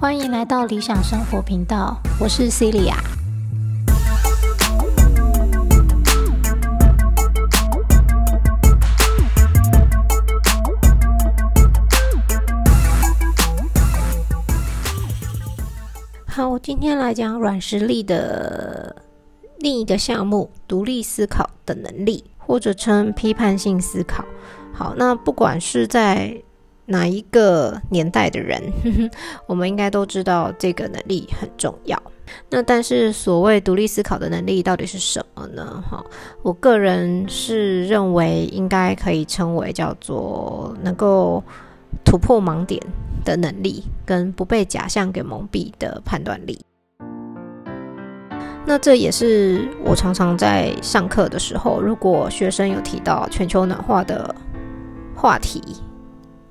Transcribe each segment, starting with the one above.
欢迎来到理想生活频道，我是 Celia。好，我今天来讲软实力的另一个项目——独立思考的能力，或者称批判性思考。好，那不管是在哪一个年代的人，我们应该都知道这个能力很重要。那但是所谓独立思考的能力到底是什么呢？哈，我个人是认为应该可以称为叫做能够突破盲点的能力，跟不被假象给蒙蔽的判断力。那这也是我常常在上课的时候，如果学生有提到全球暖化的话题。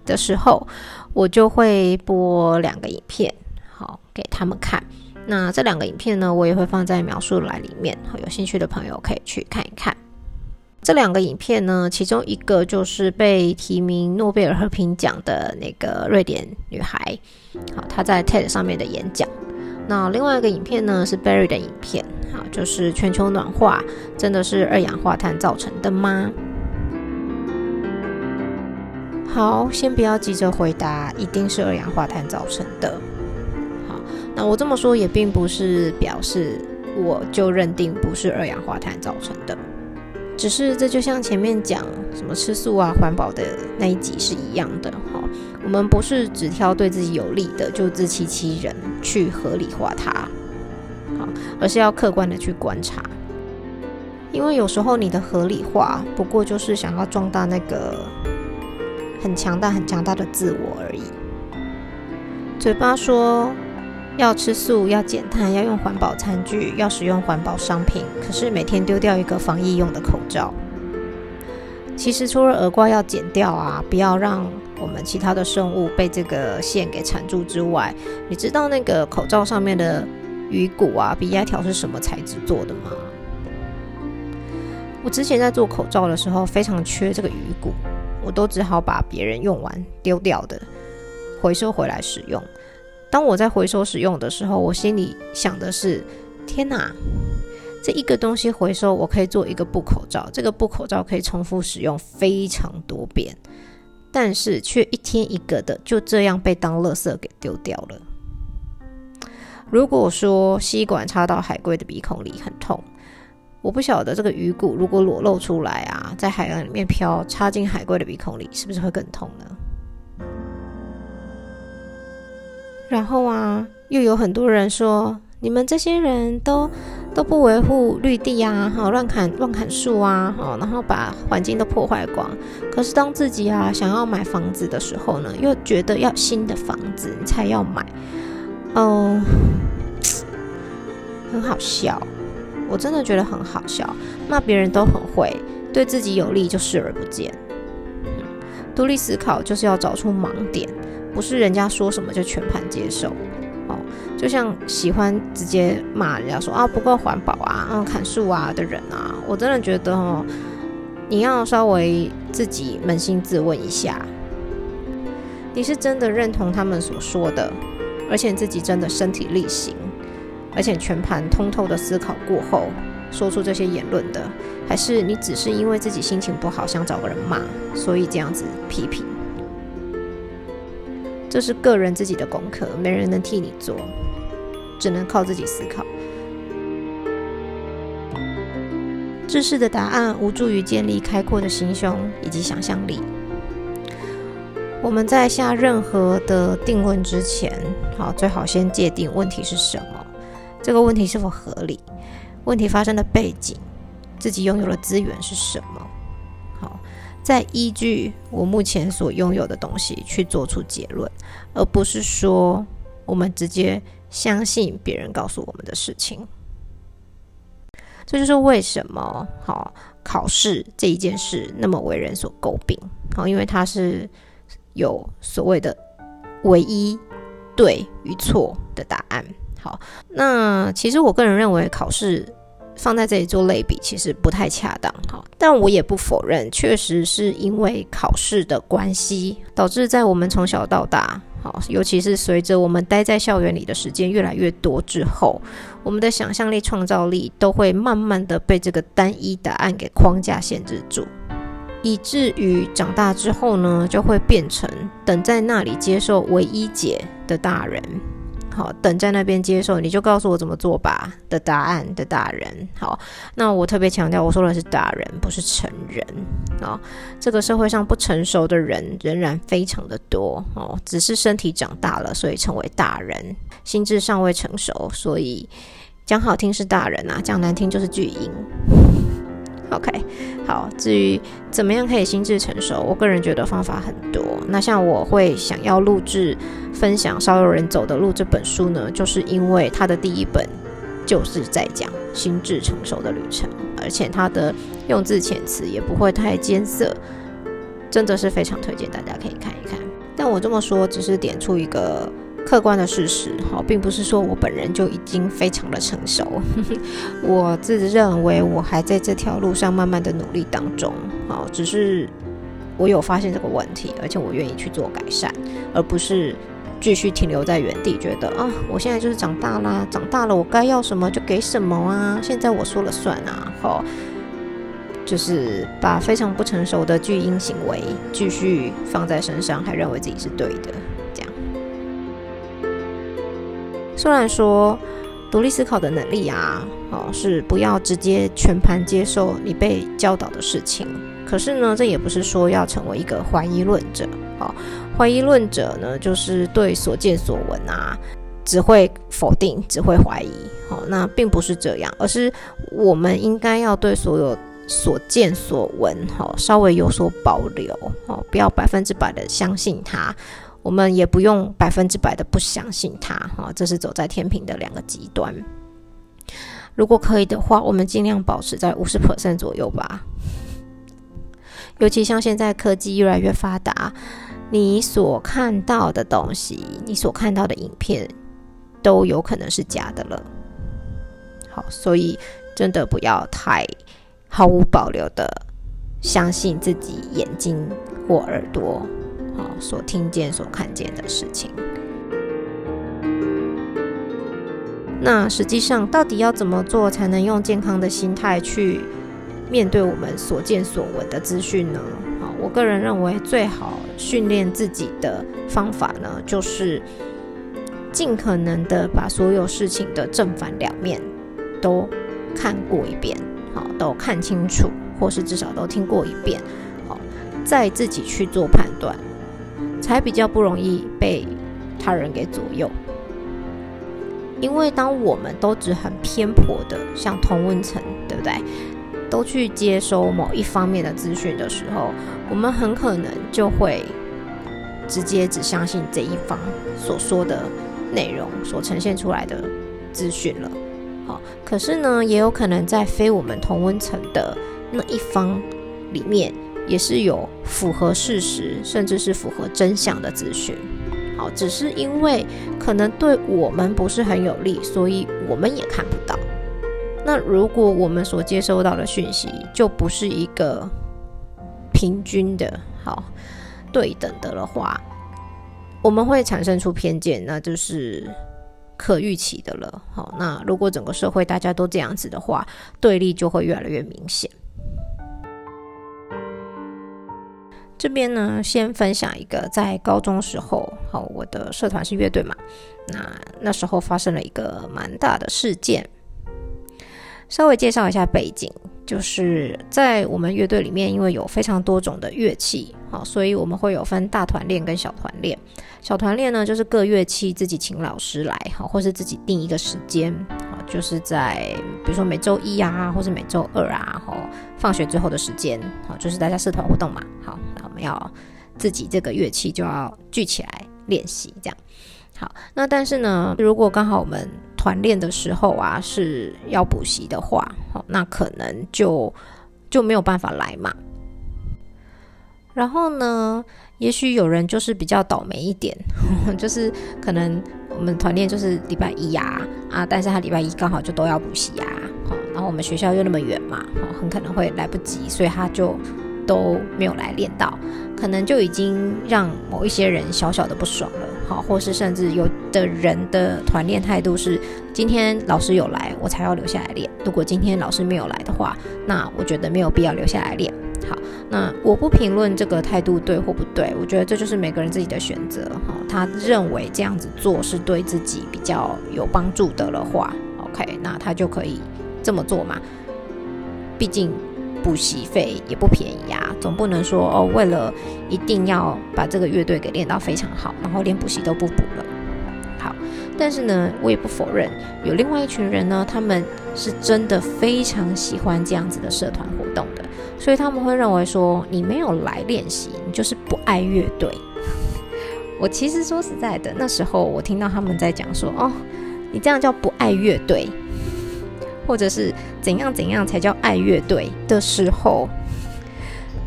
的时候，我就会播两个影片，好给他们看。那这两个影片呢，我也会放在描述栏里面，有兴趣的朋友可以去看一看。这两个影片呢，其中一个就是被提名诺贝尔和平奖的那个瑞典女孩，好她在 TED 上面的演讲。那另外一个影片呢，是 Barry 的影片，好就是全球暖化真的是二氧化碳造成的吗？好，先不要急着回答，一定是二氧化碳造成的。好，那我这么说也并不是表示我就认定不是二氧化碳造成的，只是这就像前面讲什么吃素啊、环保的那一集是一样的。哈，我们不是只挑对自己有利的就自欺欺人去合理化它，好，而是要客观的去观察，因为有时候你的合理化不过就是想要壮大那个。很强大、很强大的自我而已。嘴巴说要吃素、要减碳、要用环保餐具、要使用环保商品，可是每天丢掉一个防疫用的口罩。其实除了耳挂要剪掉啊，不要让我们其他的生物被这个线给缠住之外，你知道那个口罩上面的鱼骨啊，鼻压条是什么材质做的吗？我之前在做口罩的时候，非常缺这个鱼骨。我都只好把别人用完丢掉的回收回来使用。当我在回收使用的时候，我心里想的是：天哪，这一个东西回收，我可以做一个布口罩。这个布口罩可以重复使用非常多遍，但是却一天一个的就这样被当垃圾给丢掉了。如果说吸管插到海龟的鼻孔里很痛。我不晓得这个鱼骨如果裸露出来啊，在海洋里面漂，插进海龟的鼻孔里，是不是会更痛呢？然后啊，又有很多人说，你们这些人都都不维护绿地啊，哈，乱砍乱砍树啊，哈，然后把环境都破坏光。可是当自己啊想要买房子的时候呢，又觉得要新的房子你才要买，哦，很好笑。我真的觉得很好笑，骂别人都很会，对自己有利就视而不见。独立思考就是要找出盲点，不是人家说什么就全盘接受。就像喜欢直接骂人家说啊不够环保啊，啊砍树啊的人啊，我真的觉得哦，你要稍微自己扪心自问一下，你是真的认同他们所说的，而且自己真的身体力行。而且全盘通透的思考过后，说出这些言论的，还是你只是因为自己心情不好，想找个人骂，所以这样子批评？这是个人自己的功课，没人能替你做，只能靠自己思考。知识的答案无助于建立开阔的心胸以及想象力。我们在下任何的定论之前，好，最好先界定问题是什么。这个问题是否合理？问题发生的背景，自己拥有的资源是什么？好，再依据我目前所拥有的东西去做出结论，而不是说我们直接相信别人告诉我们的事情。这就是为什么好考试这一件事那么为人所诟病。好，因为它是有所谓的唯一对与错的答案。好，那其实我个人认为考试放在这里做类比，其实不太恰当。好，但我也不否认，确实是因为考试的关系，导致在我们从小到大，好，尤其是随着我们待在校园里的时间越来越多之后，我们的想象力、创造力都会慢慢的被这个单一答案给框架限制住，以至于长大之后呢，就会变成等在那里接受唯一解的大人。好，等在那边接受，你就告诉我怎么做吧的答案的大人。好，那我特别强调，我说的是大人，不是成人。啊，这个社会上不成熟的人仍然非常的多哦，只是身体长大了，所以成为大人；心智尚未成熟，所以讲好听是大人啊，讲难听就是巨婴。OK，好。至于怎么样可以心智成熟，我个人觉得方法很多。那像我会想要录制分享《少有人走的路》这本书呢，就是因为它的第一本就是在讲心智成熟的旅程，而且它的用字遣词也不会太艰涩，真的是非常推荐大家可以看一看。但我这么说只是点出一个。客观的事实，好，并不是说我本人就已经非常的成熟，我自认为我还在这条路上慢慢的努力当中，好，只是我有发现这个问题，而且我愿意去做改善，而不是继续停留在原地，觉得啊，我现在就是长大啦，长大了我该要什么就给什么啊，现在我说了算啊，好，就是把非常不成熟的巨婴行为继续放在身上，还认为自己是对的。虽然说独立思考的能力啊，哦，是不要直接全盘接受你被教导的事情，可是呢，这也不是说要成为一个怀疑论者。哦，怀疑论者呢，就是对所见所闻啊，只会否定，只会怀疑。哦，那并不是这样，而是我们应该要对所有所见所闻，哈，稍微有所保留，哦，不要百分之百的相信它。我们也不用百分之百的不相信他，哈，这是走在天平的两个极端。如果可以的话，我们尽量保持在五十 percent 左右吧。尤其像现在科技越来越发达，你所看到的东西，你所看到的影片，都有可能是假的了。好，所以真的不要太毫无保留的相信自己眼睛或耳朵。好，所听见、所看见的事情。那实际上，到底要怎么做才能用健康的心态去面对我们所见所闻的资讯呢？好，我个人认为，最好训练自己的方法呢，就是尽可能的把所有事情的正反两面都看过一遍，好，都看清楚，或是至少都听过一遍，好，再自己去做判断。才比较不容易被他人给左右，因为当我们都只很偏颇的，像同温层，对不对？都去接收某一方面的资讯的时候，我们很可能就会直接只相信这一方所说的内容所呈现出来的资讯了。好，可是呢，也有可能在非我们同温层的那一方里面。也是有符合事实，甚至是符合真相的资讯。好，只是因为可能对我们不是很有利，所以我们也看不到。那如果我们所接收到的讯息就不是一个平均的、好对等的的话，我们会产生出偏见，那就是可预期的了。好，那如果整个社会大家都这样子的话，对立就会越来越明显。这边呢，先分享一个在高中时候，好，我的社团是乐队嘛，那那时候发生了一个蛮大的事件。稍微介绍一下背景，就是在我们乐队里面，因为有非常多种的乐器，好，所以我们会有分大团练跟小团练。小团练呢，就是各乐器自己请老师来，好，或是自己定一个时间，好，就是在比如说每周一啊，或是每周二啊，好，放学之后的时间，好，就是大家社团活动嘛，好，要自己这个乐器就要聚起来练习，这样。好，那但是呢，如果刚好我们团练的时候啊是要补习的话，好，那可能就就没有办法来嘛。然后呢，也许有人就是比较倒霉一点，就是可能我们团练就是礼拜一呀啊，但是他礼拜一刚好就都要补习呀，好，然后我们学校又那么远嘛，很可能会来不及，所以他就都没有来练到，可能就已经让某一些人小小的不爽了，好，或是甚至有的人的团练态度是，今天老师有来，我才要留下来练，如果今天老师没有来的话，那我觉得没有必要留下来练。好，那我不评论这个态度对或不对，我觉得这就是每个人自己的选择。哈，他认为这样子做是对自己比较有帮助的的话，OK，那他就可以这么做嘛。毕竟补习费也不便宜呀，总不能说哦，为了一定要把这个乐队给练到非常好，然后连补习都不补了。好，但是呢，我也不否认有另外一群人呢，他们是真的非常喜欢这样子的社团活动的。所以他们会认为说你没有来练习，你就是不爱乐队。我其实说实在的，那时候我听到他们在讲说哦，你这样叫不爱乐队，或者是怎样怎样才叫爱乐队的时候，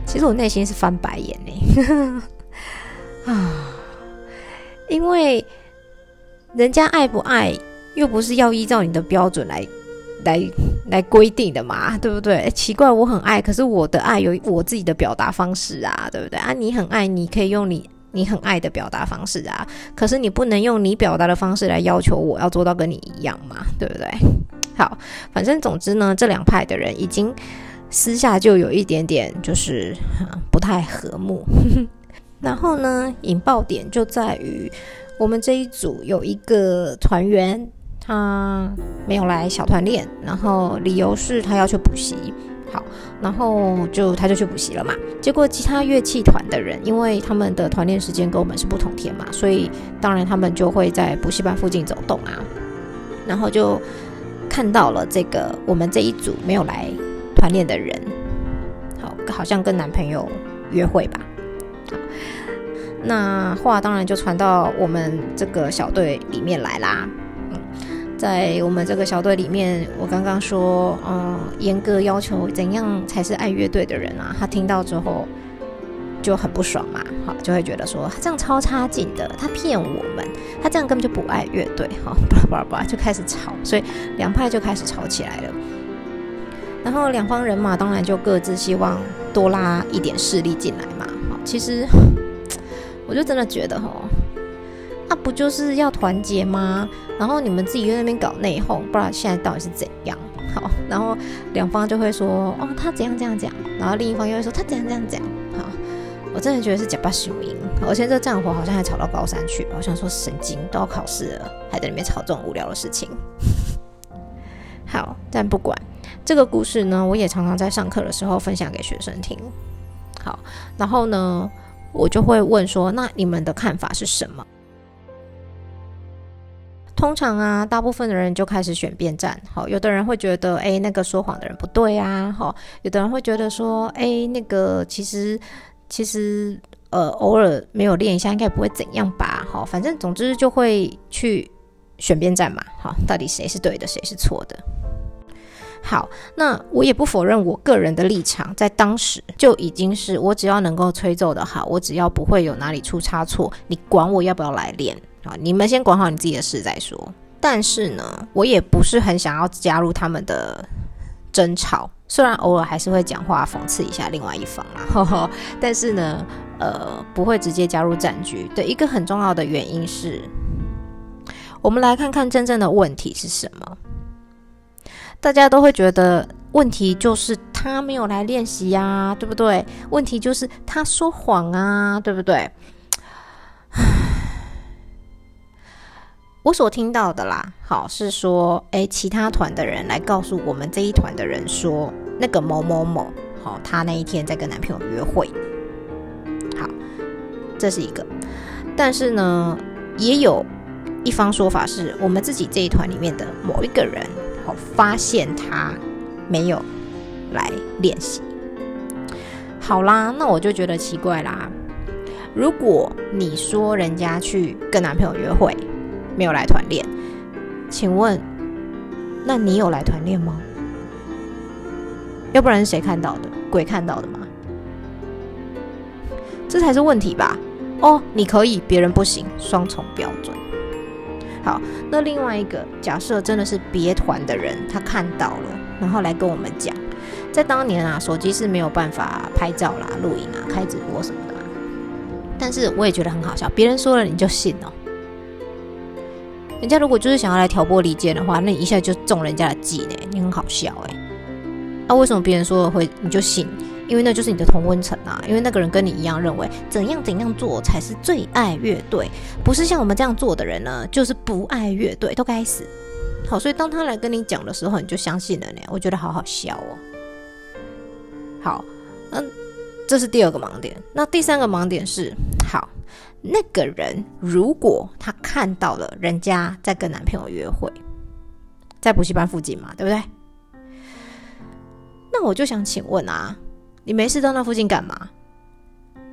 其实我内心是翻白眼呢。啊，因为人家爱不爱，又不是要依照你的标准来。来来规定的嘛，对不对？奇怪，我很爱，可是我的爱有我自己的表达方式啊，对不对啊？你很爱，你可以用你你很爱的表达方式啊，可是你不能用你表达的方式来要求我要做到跟你一样嘛，对不对？好，反正总之呢，这两派的人已经私下就有一点点就是不太和睦，然后呢，引爆点就在于我们这一组有一个团员。他没有来小团练，然后理由是他要去补习。好，然后就他就去补习了嘛。结果其他乐器团的人，因为他们的团练时间跟我们是不同天嘛，所以当然他们就会在补习班附近走动啊。然后就看到了这个我们这一组没有来团练的人，好，好像跟男朋友约会吧。那话当然就传到我们这个小队里面来啦。在我们这个小队里面，我刚刚说，嗯，严格要求怎样才是爱乐队的人啊？他听到之后就很不爽嘛，好，就会觉得说他这样超差劲的，他骗我们，他这样根本就不爱乐队，哈，巴拉巴拉巴拉就开始吵，所以两派就开始吵起来了。然后两方人马当然就各自希望多拉一点势力进来嘛，好，其实 我就真的觉得，哈。那不就是要团结吗？然后你们自己在那边搞内讧，不知道现在到底是怎样。好，然后两方就会说，哦，他怎样这样讲，然后另一方又会说他怎样这样讲。好，我真的觉得是假巴虚名，而且这战火好像还吵到高三去。我想说神经，都要考试了，还在里面吵这种无聊的事情。好，但不管这个故事呢，我也常常在上课的时候分享给学生听。好，然后呢，我就会问说，那你们的看法是什么？通常啊，大部分的人就开始选边站。好，有的人会觉得，哎，那个说谎的人不对啊。好，有的人会觉得说，哎，那个其实其实呃，偶尔没有练一下，应该不会怎样吧。好，反正总之就会去选边站嘛。好，到底谁是对的，谁是错的？好，那我也不否认我个人的立场，在当时就已经是我只要能够吹奏的好，我只要不会有哪里出差错，你管我要不要来练。啊，你们先管好你自己的事再说。但是呢，我也不是很想要加入他们的争吵，虽然偶尔还是会讲话讽刺一下另外一方 啦。但是呢，呃，不会直接加入战局的一个很重要的原因是，我们来看看真正的问题是什么。大家都会觉得问题就是他没有来练习呀，对不对？问题就是他说谎啊，对不对？我所听到的啦，好是说，诶，其他团的人来告诉我们这一团的人说，那个某某某，好，他那一天在跟男朋友约会，好，这是一个。但是呢，也有一方说法是我们自己这一团里面的某一个人，好，发现他没有来练习。好啦，那我就觉得奇怪啦。如果你说人家去跟男朋友约会，没有来团练，请问，那你有来团练吗？要不然谁看到的？鬼看到的吗？这才是问题吧？哦，你可以，别人不行，双重标准。好，那另外一个假设真的是别团的人，他看到了，然后来跟我们讲。在当年啊，手机是没有办法拍照啦、录影啊、开直播什么的嘛。但是我也觉得很好笑，别人说了你就信哦。人家如果就是想要来挑拨离间的话，那你一下就中人家的计呢，你很好笑哎。那为什么别人说了会你就信？因为那就是你的同温层啊，因为那个人跟你一样认为怎样怎样做才是最爱乐队，不是像我们这样做的人呢，就是不爱乐队，都该死。好，所以当他来跟你讲的时候，你就相信了呢。我觉得好好笑哦。好，嗯，这是第二个盲点。那第三个盲点是，好，那个人如果他看到了人家在跟男朋友约会，在补习班附近嘛，对不对？那我就想请问啊。你没事到那附近干嘛？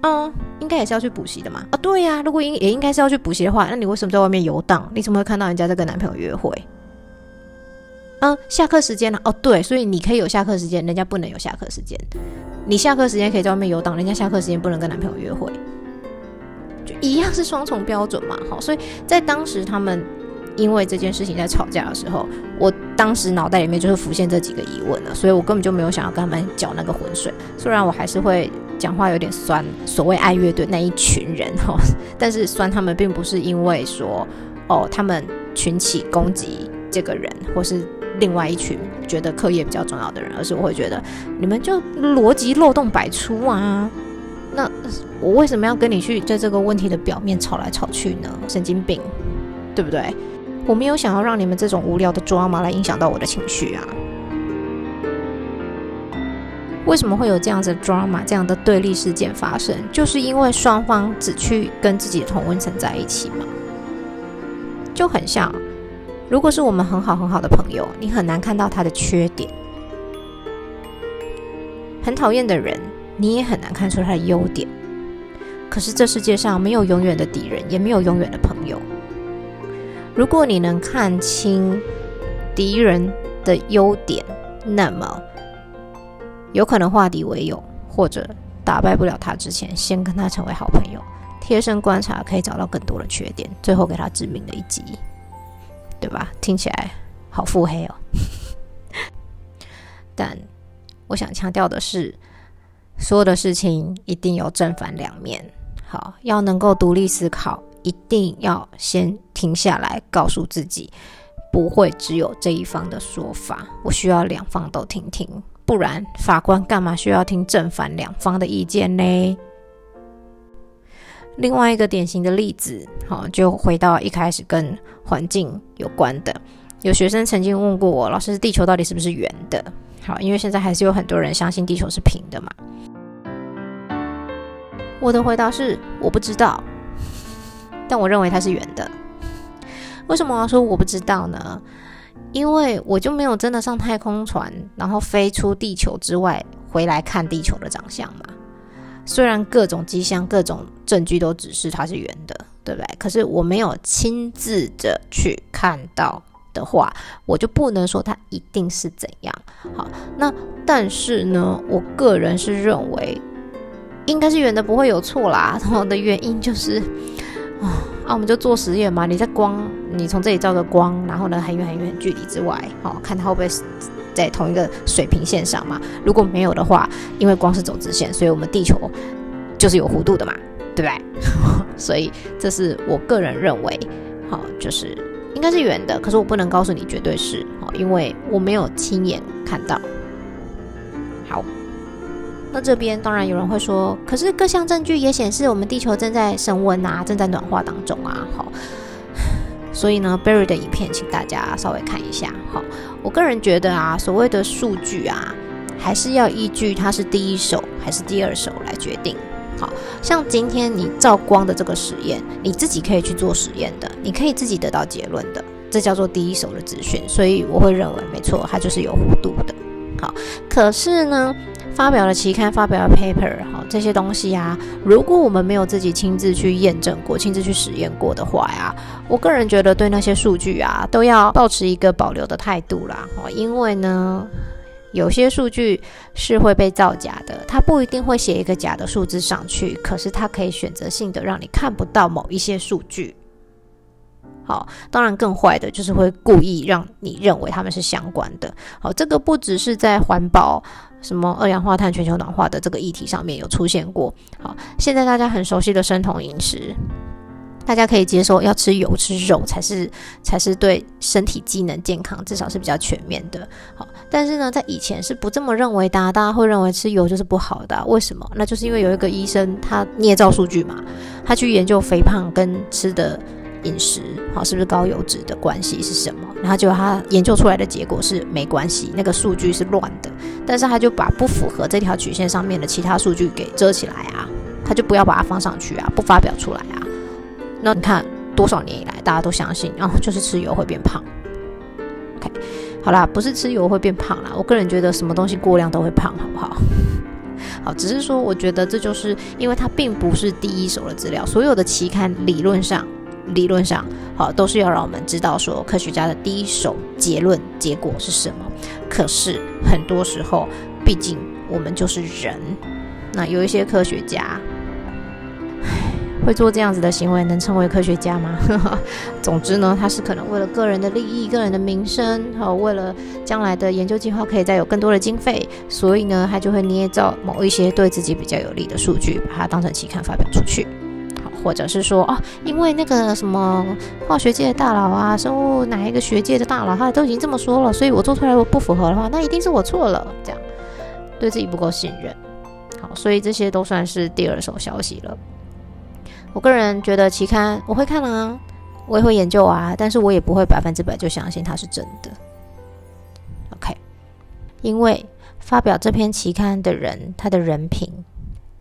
嗯，应该也是要去补习的嘛。啊，对呀，如果应也应该是要去补习的话，那你为什么在外面游荡？你怎么会看到人家在跟男朋友约会？嗯，下课时间了。哦，对，所以你可以有下课时间，人家不能有下课时间。你下课时间可以在外面游荡，人家下课时间不能跟男朋友约会，一样是双重标准嘛。好，所以在当时他们。因为这件事情在吵架的时候，我当时脑袋里面就是浮现这几个疑问了，所以我根本就没有想要跟他们搅那个浑水。虽然我还是会讲话有点酸，所谓爱乐队那一群人哈，但是酸他们并不是因为说哦他们群起攻击这个人，或是另外一群觉得课业比较重要的人，而是我会觉得你们就逻辑漏洞百出啊。那我为什么要跟你去在这个问题的表面吵来吵去呢？神经病，对不对？我没有想要让你们这种无聊的抓马来影响到我的情绪啊！为什么会有这样子的 drama 这样的对立事件发生？就是因为双方只去跟自己的同温层在一起嘛，就很像，如果是我们很好很好的朋友，你很难看到他的缺点；很讨厌的人，你也很难看出他的优点。可是这世界上没有永远的敌人，也没有永远的朋友。如果你能看清敌人的优点，那么有可能化敌为友，或者打败不了他之前，先跟他成为好朋友。贴身观察可以找到更多的缺点，最后给他致命的一击，对吧？听起来好腹黑哦。但我想强调的是，所有的事情一定有正反两面。好，要能够独立思考。一定要先停下来，告诉自己，不会只有这一方的说法，我需要两方都听听，不然法官干嘛需要听正反两方的意见呢？另外一个典型的例子，好，就回到一开始跟环境有关的，有学生曾经问过我，老师，地球到底是不是圆的？好，因为现在还是有很多人相信地球是平的嘛。我的回答是，我不知道。但我认为它是圆的。为什么我要说我不知道呢？因为我就没有真的上太空船，然后飞出地球之外回来看地球的长相嘛。虽然各种迹象、各种证据都指示它是圆的，对不对？可是我没有亲自的去看到的话，我就不能说它一定是怎样。好，那但是呢，我个人是认为应该是圆的，不会有错啦。然后的原因就是。啊，我们就做实验嘛。你在光，你从这里照个光，然后呢，很远很远距离之外，好，看它会不会在同一个水平线上嘛？如果没有的话，因为光是走直线，所以我们地球就是有弧度的嘛，对不对？所以这是我个人认为，好，就是应该是圆的。可是我不能告诉你绝对是，好，因为我没有亲眼看到。好。那这边当然有人会说，可是各项证据也显示我们地球正在升温啊，正在暖化当中啊。好，所以呢，Berry 的影片，请大家稍微看一下。好，我个人觉得啊，所谓的数据啊，还是要依据它是第一手还是第二手来决定。像今天你照光的这个实验，你自己可以去做实验的，你可以自己得到结论的，这叫做第一手的资讯。所以我会认为，没错，它就是有弧度的。好，可是呢？发表了期刊，发表了 paper，好这些东西呀，如果我们没有自己亲自去验证过、亲自去实验过的话呀，我个人觉得对那些数据啊，都要保持一个保留的态度啦。哦，因为呢，有些数据是会被造假的，它不一定会写一个假的数字上去，可是它可以选择性的让你看不到某一些数据。好，当然更坏的就是会故意让你认为他们是相关的。好，这个不只是在环保、什么二氧化碳、全球暖化的这个议题上面有出现过。好，现在大家很熟悉的生酮饮食，大家可以接受要吃油吃肉才是才是对身体机能健康，至少是比较全面的。好，但是呢，在以前是不这么认为的，大家会认为吃油就是不好的。为什么？那就是因为有一个医生他捏造数据嘛，他去研究肥胖跟吃的。饮食好，是不是高油脂的关系是什么？然后结果他研究出来的结果是没关系，那个数据是乱的。但是他就把不符合这条曲线上面的其他数据给遮起来啊，他就不要把它放上去啊，不发表出来啊。那你看多少年以来，大家都相信，啊就是吃油会变胖。OK，好啦，不是吃油会变胖啦，我个人觉得什么东西过量都会胖，好不好？好，只是说我觉得这就是因为它并不是第一手的资料，所有的期刊理论上。理论上，好，都是要让我们知道说科学家的第一手结论结果是什么。可是很多时候，毕竟我们就是人，那有一些科学家，会做这样子的行为，能称为科学家吗？总之呢，他是可能为了个人的利益、个人的名声，好，为了将来的研究计划可以再有更多的经费，所以呢，他就会捏造某一些对自己比较有利的数据，把它当成期刊发表出去。好或者是说哦，因为那个什么化学界的大佬啊，生物哪一个学界的大佬，他都已经这么说了，所以我做出来不符合的话，那一定是我错了。这样对自己不够信任。好，所以这些都算是第二手消息了。我个人觉得期刊我会看啊，我也会研究啊，但是我也不会百分之百就相信它是真的。OK，因为发表这篇期刊的人，他的人品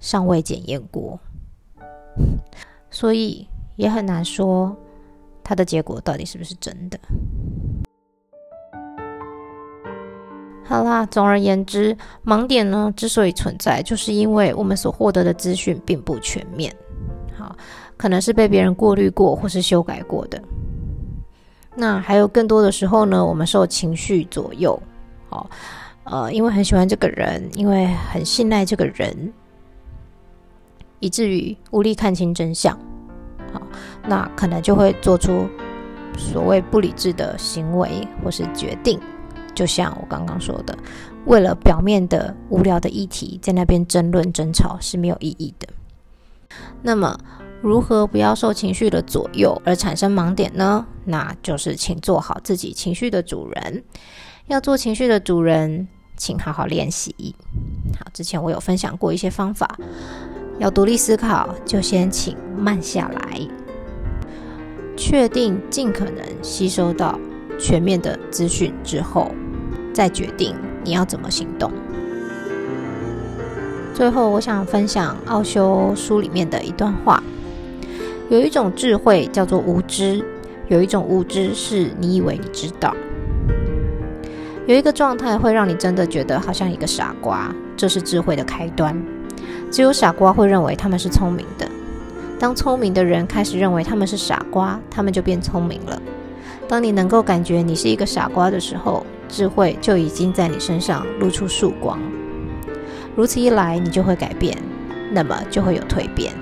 尚未检验过。所以也很难说它的结果到底是不是真的。好啦，总而言之，盲点呢之所以存在，就是因为我们所获得的资讯并不全面，可能是被别人过滤过或是修改过的。那还有更多的时候呢，我们受情绪左右，好，呃，因为很喜欢这个人，因为很信赖这个人。以至于无力看清真相，好，那可能就会做出所谓不理智的行为或是决定。就像我刚刚说的，为了表面的无聊的议题，在那边争论争吵是没有意义的。那么，如何不要受情绪的左右而产生盲点呢？那就是请做好自己情绪的主人。要做情绪的主人，请好好练习。好，之前我有分享过一些方法。要独立思考，就先请慢下来，确定尽可能吸收到全面的资讯之后，再决定你要怎么行动。最后，我想分享奥修书里面的一段话：有一种智慧叫做无知，有一种无知是你以为你知道，有一个状态会让你真的觉得好像一个傻瓜，这是智慧的开端。只有傻瓜会认为他们是聪明的。当聪明的人开始认为他们是傻瓜，他们就变聪明了。当你能够感觉你是一个傻瓜的时候，智慧就已经在你身上露出曙光。如此一来，你就会改变，那么就会有蜕变，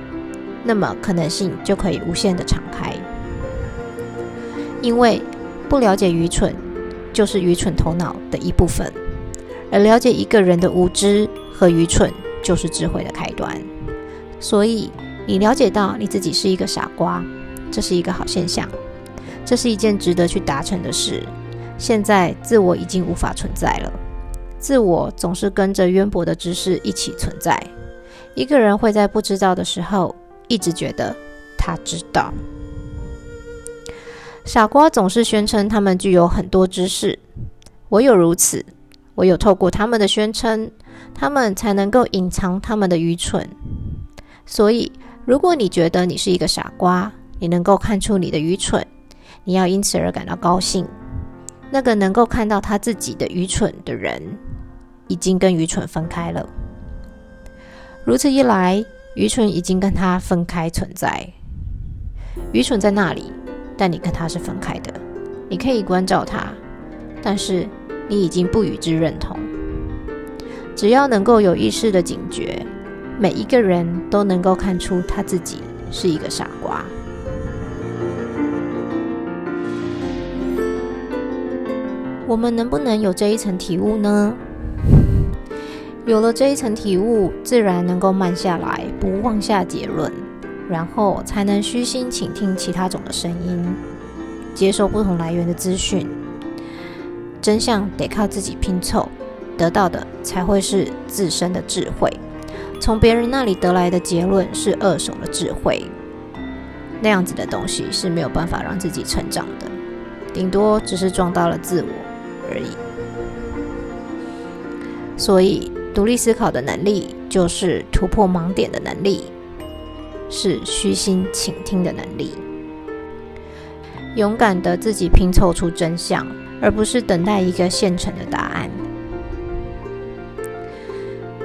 那么可能性就可以无限的敞开。因为不了解愚蠢，就是愚蠢头脑的一部分，而了解一个人的无知和愚蠢。就是智慧的开端，所以你了解到你自己是一个傻瓜，这是一个好现象，这是一件值得去达成的事。现在自我已经无法存在了，自我总是跟着渊博的知识一起存在。一个人会在不知道的时候，一直觉得他知道。傻瓜总是宣称他们具有很多知识，唯有如此，唯有透过他们的宣称。他们才能够隐藏他们的愚蠢。所以，如果你觉得你是一个傻瓜，你能够看出你的愚蠢，你要因此而感到高兴。那个能够看到他自己的愚蠢的人，已经跟愚蠢分开了。如此一来，愚蠢已经跟他分开存在。愚蠢在那里，但你跟他是分开的。你可以关照他，但是你已经不与之认同。只要能够有意识的警觉，每一个人都能够看出他自己是一个傻瓜。我们能不能有这一层体悟呢？有了这一层体悟，自然能够慢下来，不妄下结论，然后才能虚心倾听其他种的声音，接受不同来源的资讯。真相得靠自己拼凑，得到的才会是自身的智慧。从别人那里得来的结论是二手的智慧，那样子的东西是没有办法让自己成长的，顶多只是撞到了自我而已。所以，独立思考的能力就是突破盲点的能力，是虚心倾听的能力，勇敢的自己拼凑出真相。而不是等待一个现成的答案。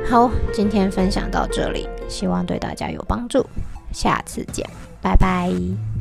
好，今天分享到这里，希望对大家有帮助。下次见，拜拜。